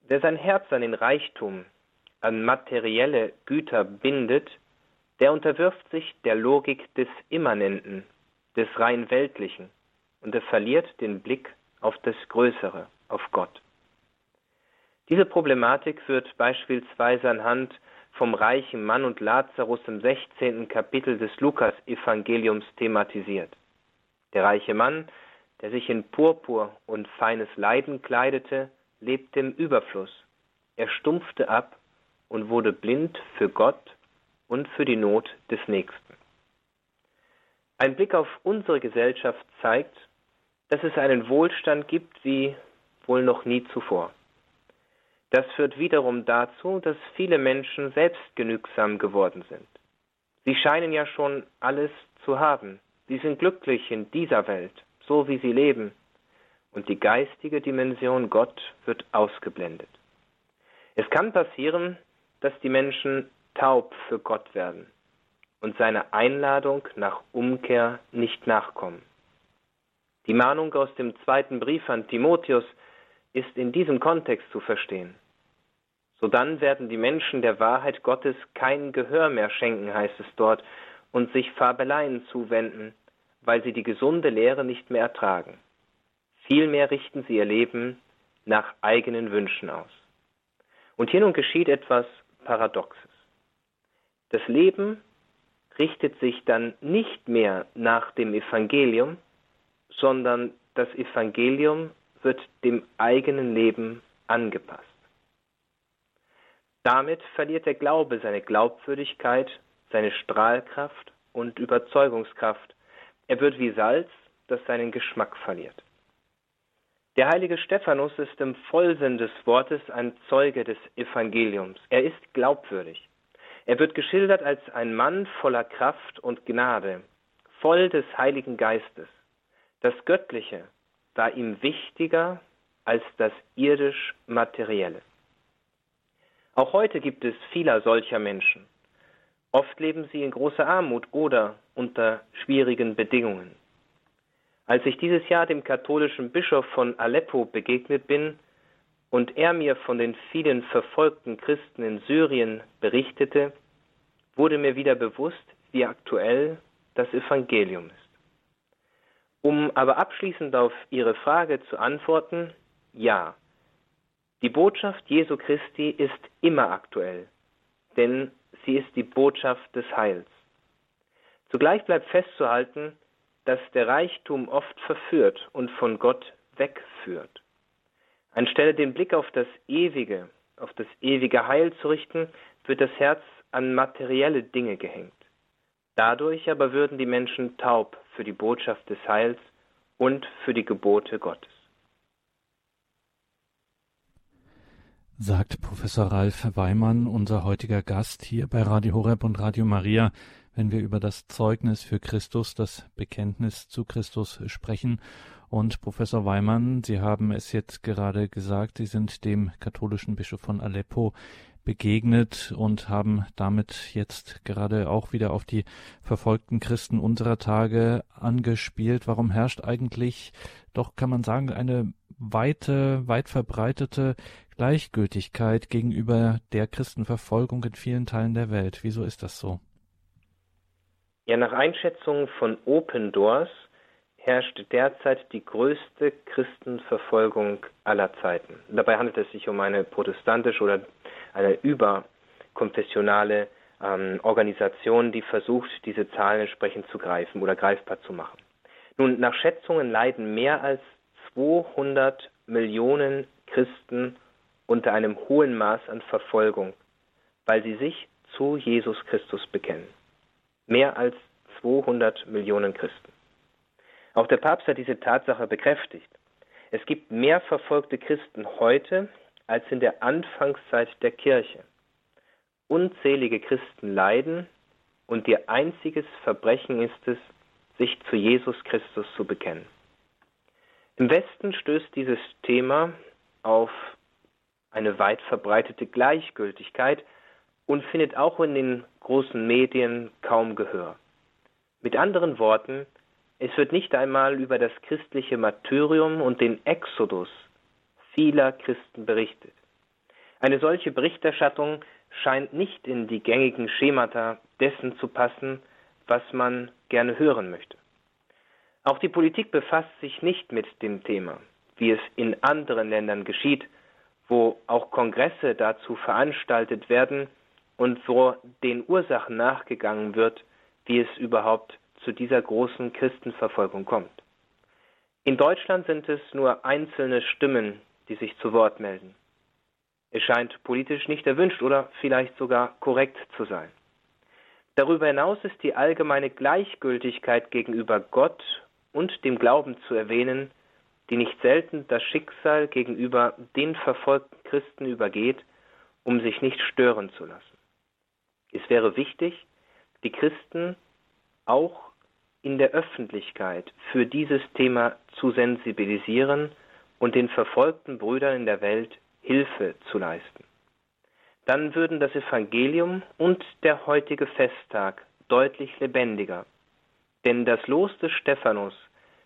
Wer sein Herz an den Reichtum, an materielle Güter bindet, der unterwirft sich der Logik des Immanenten, des rein Weltlichen, und er verliert den Blick auf das Größere, auf Gott. Diese Problematik wird beispielsweise anhand vom reichen Mann und Lazarus im 16. Kapitel des Lukas-Evangeliums thematisiert. Der reiche Mann, der sich in Purpur und feines Leiden kleidete, lebte im Überfluss. Er stumpfte ab und wurde blind für Gott und für die Not des Nächsten. Ein Blick auf unsere Gesellschaft zeigt, dass es einen Wohlstand gibt wie wohl noch nie zuvor. Das führt wiederum dazu, dass viele Menschen selbstgenügsam geworden sind. Sie scheinen ja schon alles zu haben, Sie sind glücklich in dieser Welt, so wie sie leben, und die geistige Dimension Gott wird ausgeblendet. Es kann passieren, dass die Menschen taub für Gott werden und seiner Einladung nach Umkehr nicht nachkommen. Die Mahnung aus dem zweiten Brief an Timotheus ist in diesem Kontext zu verstehen. Sodann werden die Menschen der Wahrheit Gottes kein Gehör mehr schenken, heißt es dort, und sich Fabeleien zuwenden, weil sie die gesunde Lehre nicht mehr ertragen. Vielmehr richten sie ihr Leben nach eigenen Wünschen aus. Und hier nun geschieht etwas Paradoxes. Das Leben richtet sich dann nicht mehr nach dem Evangelium, sondern das Evangelium wird dem eigenen Leben angepasst. Damit verliert der Glaube seine Glaubwürdigkeit, seine Strahlkraft und Überzeugungskraft. Er wird wie Salz, das seinen Geschmack verliert. Der heilige Stephanus ist im Vollsinn des Wortes ein Zeuge des Evangeliums. Er ist glaubwürdig. Er wird geschildert als ein Mann voller Kraft und Gnade, voll des Heiligen Geistes. Das Göttliche war ihm wichtiger als das irdisch Materielle. Auch heute gibt es vieler solcher Menschen. Oft leben sie in großer Armut oder unter schwierigen Bedingungen. Als ich dieses Jahr dem katholischen Bischof von Aleppo begegnet bin und er mir von den vielen verfolgten Christen in Syrien berichtete, wurde mir wieder bewusst, wie aktuell das Evangelium ist. Um aber abschließend auf Ihre Frage zu antworten, ja, die Botschaft Jesu Christi ist immer aktuell, denn sie ist die Botschaft des Heils. Zugleich bleibt festzuhalten, dass der Reichtum oft verführt und von Gott wegführt. Anstelle den Blick auf das Ewige, auf das ewige Heil zu richten, wird das Herz an materielle Dinge gehängt. Dadurch aber würden die Menschen taub für die Botschaft des Heils und für die Gebote Gottes. Sagt Professor Ralf Weimann, unser heutiger Gast hier bei Radio Horeb und Radio Maria, wenn wir über das Zeugnis für Christus, das Bekenntnis zu Christus sprechen. Und Professor Weimann, Sie haben es jetzt gerade gesagt, Sie sind dem katholischen Bischof von Aleppo begegnet und haben damit jetzt gerade auch wieder auf die verfolgten Christen unserer Tage angespielt. Warum herrscht eigentlich doch, kann man sagen, eine weite, weit verbreitete Gleichgültigkeit gegenüber der Christenverfolgung in vielen Teilen der Welt. Wieso ist das so? Ja, nach Einschätzung von Open Doors herrscht derzeit die größte Christenverfolgung aller Zeiten. Dabei handelt es sich um eine protestantische oder eine überkonfessionale ähm, Organisation, die versucht, diese Zahlen entsprechend zu greifen oder greifbar zu machen. Nun, nach Schätzungen leiden mehr als 200 Millionen Christen unter einem hohen Maß an Verfolgung, weil sie sich zu Jesus Christus bekennen. Mehr als 200 Millionen Christen. Auch der Papst hat diese Tatsache bekräftigt. Es gibt mehr verfolgte Christen heute als in der Anfangszeit der Kirche. Unzählige Christen leiden und ihr einziges Verbrechen ist es, sich zu Jesus Christus zu bekennen. Im Westen stößt dieses Thema auf eine weit verbreitete Gleichgültigkeit und findet auch in den großen Medien kaum Gehör. Mit anderen Worten, es wird nicht einmal über das christliche Martyrium und den Exodus vieler Christen berichtet. Eine solche Berichterstattung scheint nicht in die gängigen Schemata dessen zu passen, was man gerne hören möchte. Auch die Politik befasst sich nicht mit dem Thema, wie es in anderen Ländern geschieht, wo auch Kongresse dazu veranstaltet werden und wo den Ursachen nachgegangen wird, wie es überhaupt zu dieser großen Christenverfolgung kommt. In Deutschland sind es nur einzelne Stimmen, die sich zu Wort melden. Es scheint politisch nicht erwünscht oder vielleicht sogar korrekt zu sein. Darüber hinaus ist die allgemeine Gleichgültigkeit gegenüber Gott und dem Glauben zu erwähnen, die nicht selten das Schicksal gegenüber den verfolgten Christen übergeht, um sich nicht stören zu lassen. Es wäre wichtig, die Christen auch in der Öffentlichkeit für dieses Thema zu sensibilisieren und den verfolgten Brüdern in der Welt Hilfe zu leisten. Dann würden das Evangelium und der heutige Festtag deutlich lebendiger, denn das Los des Stephanus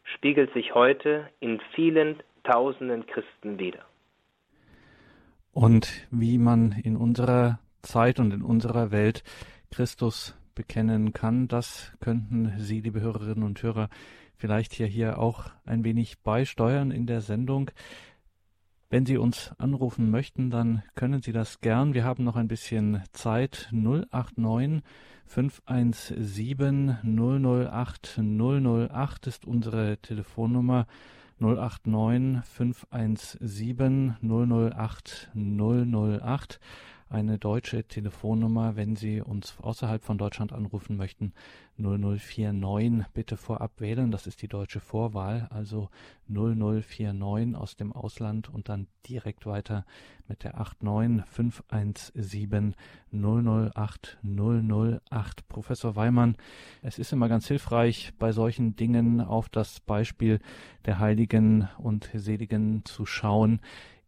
spiegelt sich heute in vielen tausenden Christen wider. Und wie man in unserer Zeit und in unserer Welt Christus bekennen kann, das könnten Sie, liebe Hörerinnen und Hörer, vielleicht hier, hier auch ein wenig beisteuern in der Sendung. Wenn Sie uns anrufen möchten, dann können Sie das gern. Wir haben noch ein bisschen Zeit. 089 517 008 008 ist unsere Telefonnummer. 089 517 008 008 eine deutsche Telefonnummer, wenn Sie uns außerhalb von Deutschland anrufen möchten. 0049 bitte vorab wählen, das ist die deutsche Vorwahl, also 0049 aus dem Ausland und dann direkt weiter mit der 89517 008 008. Professor Weimann, es ist immer ganz hilfreich, bei solchen Dingen auf das Beispiel der Heiligen und Seligen zu schauen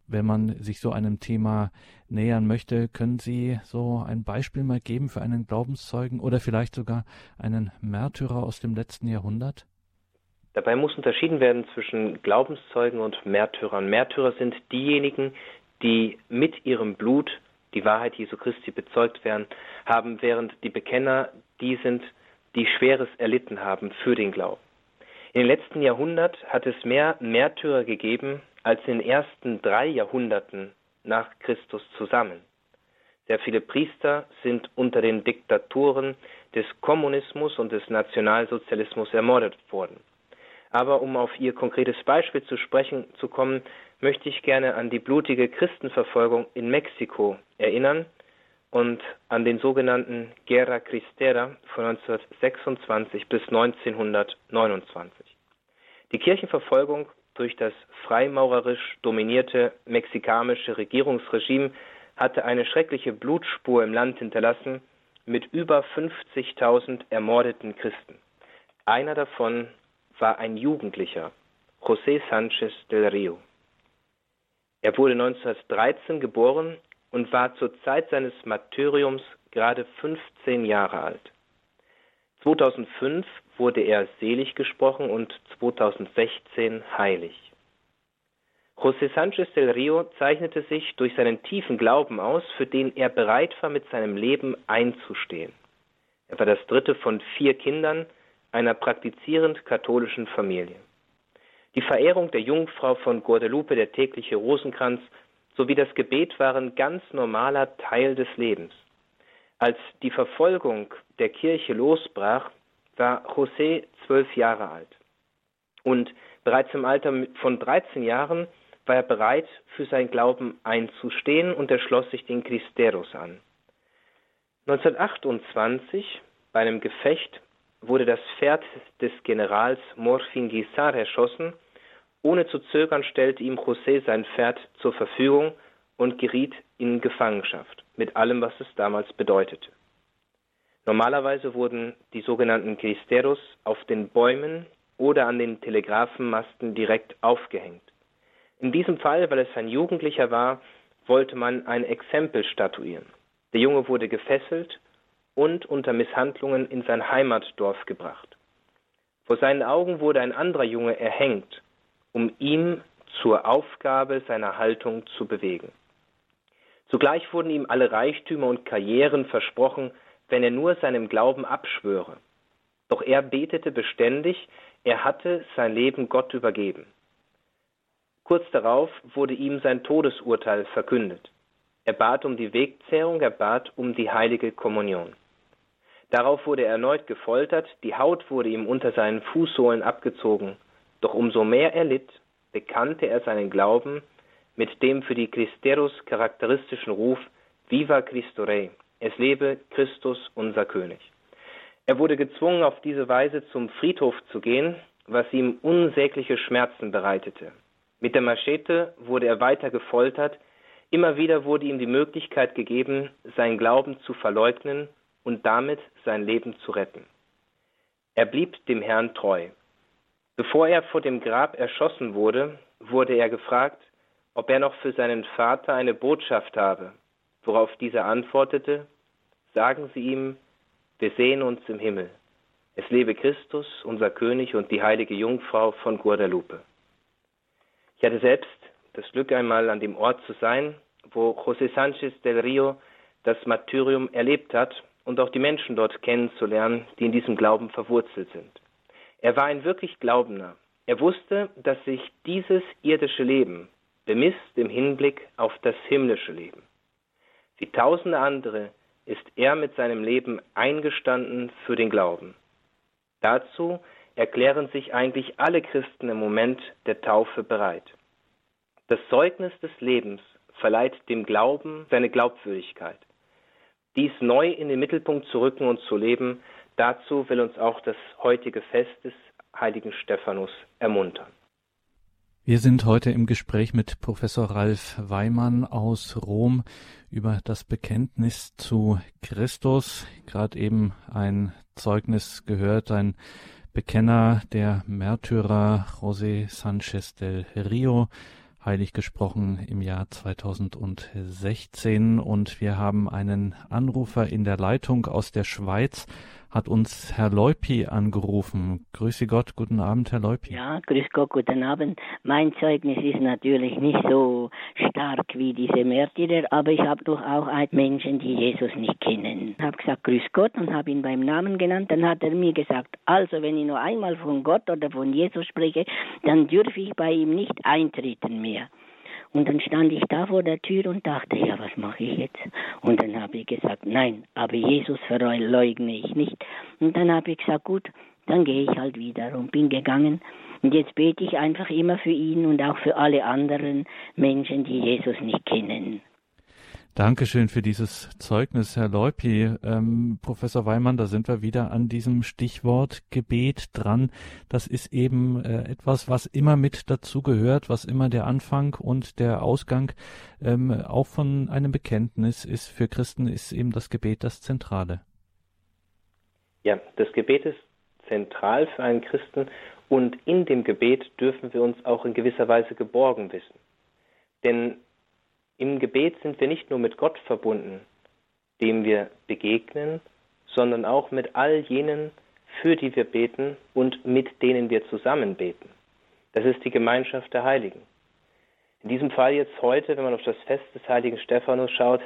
wenn man sich so einem Thema nähern möchte, können Sie so ein Beispiel mal geben für einen Glaubenszeugen oder vielleicht sogar einen Märtyrer aus dem letzten Jahrhundert? Dabei muss unterschieden werden zwischen Glaubenszeugen und Märtyrern. Märtyrer sind diejenigen, die mit ihrem Blut die Wahrheit Jesu Christi bezeugt werden, haben, während die Bekenner die sind, die Schweres erlitten haben für den Glauben. In den letzten Jahrhundert hat es mehr Märtyrer gegeben als in den ersten drei Jahrhunderten nach Christus zusammen. Sehr viele Priester sind unter den Diktaturen des Kommunismus und des Nationalsozialismus ermordet worden. Aber um auf Ihr konkretes Beispiel zu sprechen zu kommen, möchte ich gerne an die blutige Christenverfolgung in Mexiko erinnern und an den sogenannten Guerra Cristera von 1926 bis 1929. Die Kirchenverfolgung durch das freimaurerisch dominierte mexikanische Regierungsregime hatte eine schreckliche Blutspur im Land hinterlassen mit über 50.000 ermordeten Christen. Einer davon war ein Jugendlicher, José Sánchez del Rio. Er wurde 1913 geboren und war zur Zeit seines Martyriums gerade 15 Jahre alt. 2005 wurde er selig gesprochen und 2016 heilig. José Sánchez del Rio zeichnete sich durch seinen tiefen Glauben aus, für den er bereit war, mit seinem Leben einzustehen. Er war das dritte von vier Kindern einer praktizierend katholischen Familie. Die Verehrung der Jungfrau von Guadalupe, der tägliche Rosenkranz sowie das Gebet waren ganz normaler Teil des Lebens. Als die Verfolgung der Kirche losbrach, war José zwölf Jahre alt. Und bereits im Alter von 13 Jahren war er bereit, für seinen Glauben einzustehen und er schloss sich den Cristeros an. 1928, bei einem Gefecht, wurde das Pferd des Generals Morfinguizar erschossen. Ohne zu zögern stellte ihm José sein Pferd zur Verfügung und geriet in Gefangenschaft, mit allem, was es damals bedeutete. Normalerweise wurden die sogenannten Cristeros auf den Bäumen oder an den Telegrafenmasten direkt aufgehängt. In diesem Fall, weil es ein Jugendlicher war, wollte man ein Exempel statuieren. Der Junge wurde gefesselt und unter Misshandlungen in sein Heimatdorf gebracht. Vor seinen Augen wurde ein anderer Junge erhängt, um ihm zur Aufgabe seiner Haltung zu bewegen. Zugleich wurden ihm alle Reichtümer und Karrieren versprochen, wenn er nur seinem Glauben abschwöre. Doch er betete beständig, er hatte sein Leben Gott übergeben. Kurz darauf wurde ihm sein Todesurteil verkündet. Er bat um die Wegzehrung, er bat um die heilige Kommunion. Darauf wurde er erneut gefoltert, die Haut wurde ihm unter seinen Fußsohlen abgezogen, doch umso mehr er litt, bekannte er seinen Glauben mit dem für die Christeros charakteristischen Ruf Viva Cristo Rey, es lebe Christus, unser König. Er wurde gezwungen, auf diese Weise zum Friedhof zu gehen, was ihm unsägliche Schmerzen bereitete. Mit der Machete wurde er weiter gefoltert, immer wieder wurde ihm die Möglichkeit gegeben, seinen Glauben zu verleugnen und damit sein Leben zu retten. Er blieb dem Herrn treu. Bevor er vor dem Grab erschossen wurde, wurde er gefragt, ob er noch für seinen Vater eine Botschaft habe, worauf dieser antwortete, Sagen Sie ihm, wir sehen uns im Himmel. Es lebe Christus, unser König und die heilige Jungfrau von Guadalupe. Ich hatte selbst das Glück einmal an dem Ort zu sein, wo José Sánchez del Rio das Martyrium erlebt hat und auch die Menschen dort kennenzulernen, die in diesem Glauben verwurzelt sind. Er war ein wirklich Glaubender. Er wusste, dass sich dieses irdische Leben bemisst im Hinblick auf das himmlische Leben. Wie tausende andere ist er mit seinem Leben eingestanden für den Glauben. Dazu erklären sich eigentlich alle Christen im Moment der Taufe bereit. Das Zeugnis des Lebens verleiht dem Glauben seine Glaubwürdigkeit. Dies neu in den Mittelpunkt zu rücken und zu leben, dazu will uns auch das heutige Fest des heiligen Stephanus ermuntern. Wir sind heute im Gespräch mit Professor Ralf Weimann aus Rom über das Bekenntnis zu Christus. Gerade eben ein Zeugnis gehört, ein Bekenner der Märtyrer José Sánchez del Rio, heilig gesprochen im Jahr 2016. Und wir haben einen Anrufer in der Leitung aus der Schweiz hat uns Herr Leupi angerufen. Grüße Gott, guten Abend, Herr Leupi. Ja, grüß Gott, guten Abend. Mein Zeugnis ist natürlich nicht so stark wie diese Märtyrer, aber ich habe doch auch Menschen, die Jesus nicht kennen. Ich habe gesagt, grüß Gott und habe ihn beim Namen genannt. Dann hat er mir gesagt, also wenn ich nur einmal von Gott oder von Jesus spreche, dann dürfe ich bei ihm nicht eintreten mehr. Und dann stand ich da vor der Tür und dachte, ja, was mache ich jetzt? Und dann habe ich gesagt, nein, aber Jesus verleugne ich nicht. Und dann habe ich gesagt, gut, dann gehe ich halt wieder und bin gegangen. Und jetzt bete ich einfach immer für ihn und auch für alle anderen Menschen, die Jesus nicht kennen. Dankeschön für dieses Zeugnis, Herr Leupi. Ähm, Professor Weimann, da sind wir wieder an diesem Stichwort Gebet dran. Das ist eben äh, etwas, was immer mit dazugehört, was immer der Anfang und der Ausgang ähm, auch von einem Bekenntnis ist. Für Christen ist eben das Gebet das Zentrale. Ja, das Gebet ist zentral für einen Christen und in dem Gebet dürfen wir uns auch in gewisser Weise geborgen wissen. Denn im Gebet sind wir nicht nur mit Gott verbunden, dem wir begegnen, sondern auch mit all jenen, für die wir beten und mit denen wir zusammen beten. Das ist die Gemeinschaft der Heiligen. In diesem Fall jetzt heute, wenn man auf das Fest des heiligen Stephanus schaut,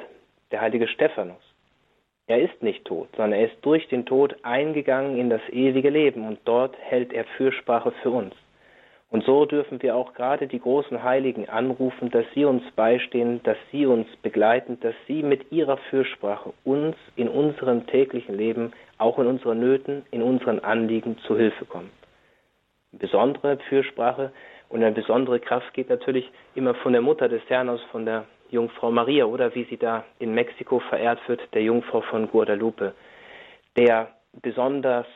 der heilige Stephanus. Er ist nicht tot, sondern er ist durch den Tod eingegangen in das ewige Leben und dort hält er Fürsprache für uns. Und so dürfen wir auch gerade die großen Heiligen anrufen, dass sie uns beistehen, dass sie uns begleiten, dass sie mit ihrer Fürsprache uns in unserem täglichen Leben, auch in unseren Nöten, in unseren Anliegen zu Hilfe kommen. Eine besondere Fürsprache und eine besondere Kraft geht natürlich immer von der Mutter des Herrn aus, von der Jungfrau Maria oder wie sie da in Mexiko verehrt wird, der Jungfrau von Guadalupe, der besonders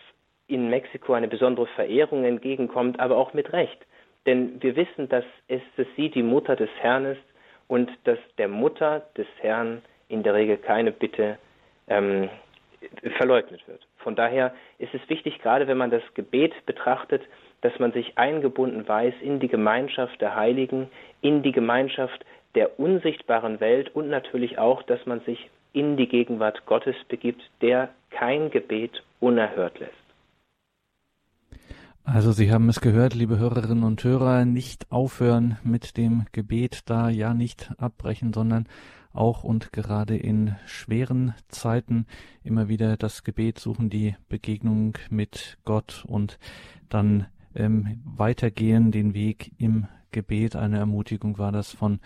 in Mexiko eine besondere Verehrung entgegenkommt, aber auch mit Recht. Denn wir wissen, dass es sie die Mutter des Herrn ist und dass der Mutter des Herrn in der Regel keine Bitte ähm, verleugnet wird. Von daher ist es wichtig, gerade wenn man das Gebet betrachtet, dass man sich eingebunden weiß in die Gemeinschaft der Heiligen, in die Gemeinschaft der unsichtbaren Welt und natürlich auch, dass man sich in die Gegenwart Gottes begibt, der kein Gebet unerhört lässt. Also Sie haben es gehört, liebe Hörerinnen und Hörer, nicht aufhören mit dem Gebet da, ja nicht abbrechen, sondern auch und gerade in schweren Zeiten immer wieder das Gebet suchen, die Begegnung mit Gott und dann ähm, weitergehen den Weg im Gebet. Eine Ermutigung war das von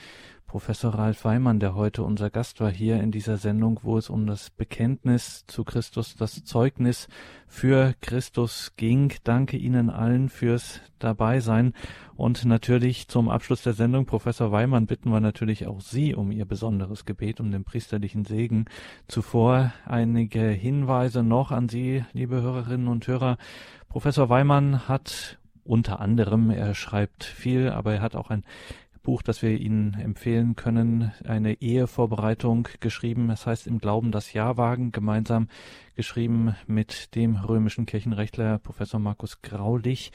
Professor Ralf Weimann, der heute unser Gast war hier in dieser Sendung, wo es um das Bekenntnis zu Christus, das Zeugnis für Christus ging. Danke Ihnen allen fürs Dabeisein. Und natürlich zum Abschluss der Sendung, Professor Weimann, bitten wir natürlich auch Sie um Ihr besonderes Gebet, um den priesterlichen Segen. Zuvor einige Hinweise noch an Sie, liebe Hörerinnen und Hörer. Professor Weimann hat unter anderem, er schreibt viel, aber er hat auch ein Buch, das wir Ihnen empfehlen können, eine Ehevorbereitung geschrieben. Es heißt im Glauben das Ja wagen, gemeinsam geschrieben mit dem römischen Kirchenrechtler Professor Markus Graulich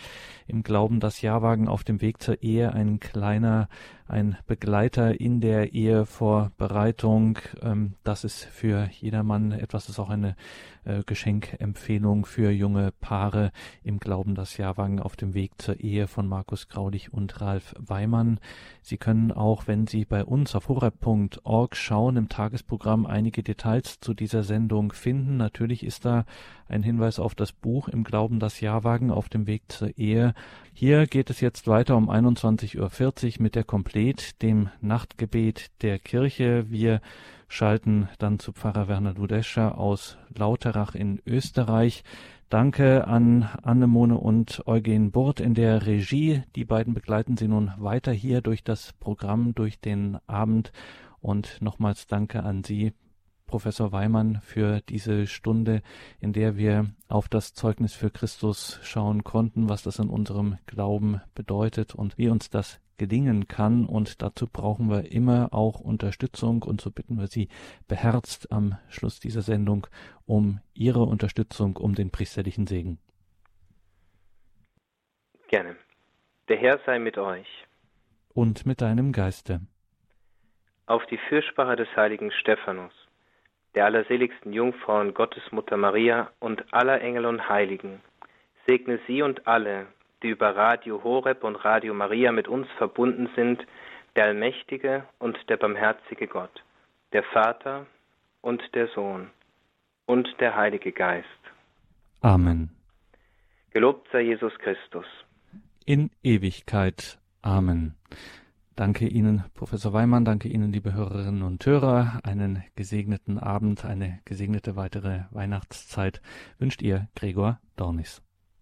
im Glauben, dass Jahrwagen auf dem Weg zur Ehe ein kleiner ein Begleiter in der Ehevorbereitung. Ähm, das ist für jedermann etwas, das ist auch eine äh, Geschenkempfehlung für junge Paare im Glauben, dass Jahrwagen auf dem Weg zur Ehe von Markus Graulich und Ralf Weimann. Sie können auch, wenn Sie bei uns auf horeb.org schauen, im Tagesprogramm einige Details zu dieser Sendung finden. Natürlich ist da ein Hinweis auf das Buch im Glauben, dass Jahrwagen auf dem Weg zur Ehe. Hier geht es jetzt weiter um 21.40 Uhr mit der Komplet, dem Nachtgebet der Kirche. Wir schalten dann zu Pfarrer Werner Dudescher aus Lauterach in Österreich. Danke an Annemone und Eugen Burt in der Regie. Die beiden begleiten Sie nun weiter hier durch das Programm, durch den Abend. Und nochmals danke an Sie, Professor Weimann, für diese Stunde, in der wir auf das Zeugnis für Christus schauen konnten, was das in unserem Glauben bedeutet und wie uns das gelingen kann. Und dazu brauchen wir immer auch Unterstützung. Und so bitten wir Sie beherzt am Schluss dieser Sendung um Ihre Unterstützung, um den priesterlichen Segen. Gerne. Der Herr sei mit euch. Und mit deinem Geiste. Auf die Fürsprache des heiligen Stephanus der allerseligsten Jungfrau und Gottesmutter Maria und aller Engel und Heiligen, segne sie und alle, die über Radio Horeb und Radio Maria mit uns verbunden sind, der allmächtige und der barmherzige Gott, der Vater und der Sohn und der Heilige Geist. Amen. Gelobt sei Jesus Christus. In Ewigkeit. Amen. Danke Ihnen, Professor Weimann, danke Ihnen, liebe Hörerinnen und Hörer. Einen gesegneten Abend, eine gesegnete weitere Weihnachtszeit wünscht Ihr Gregor Dornis.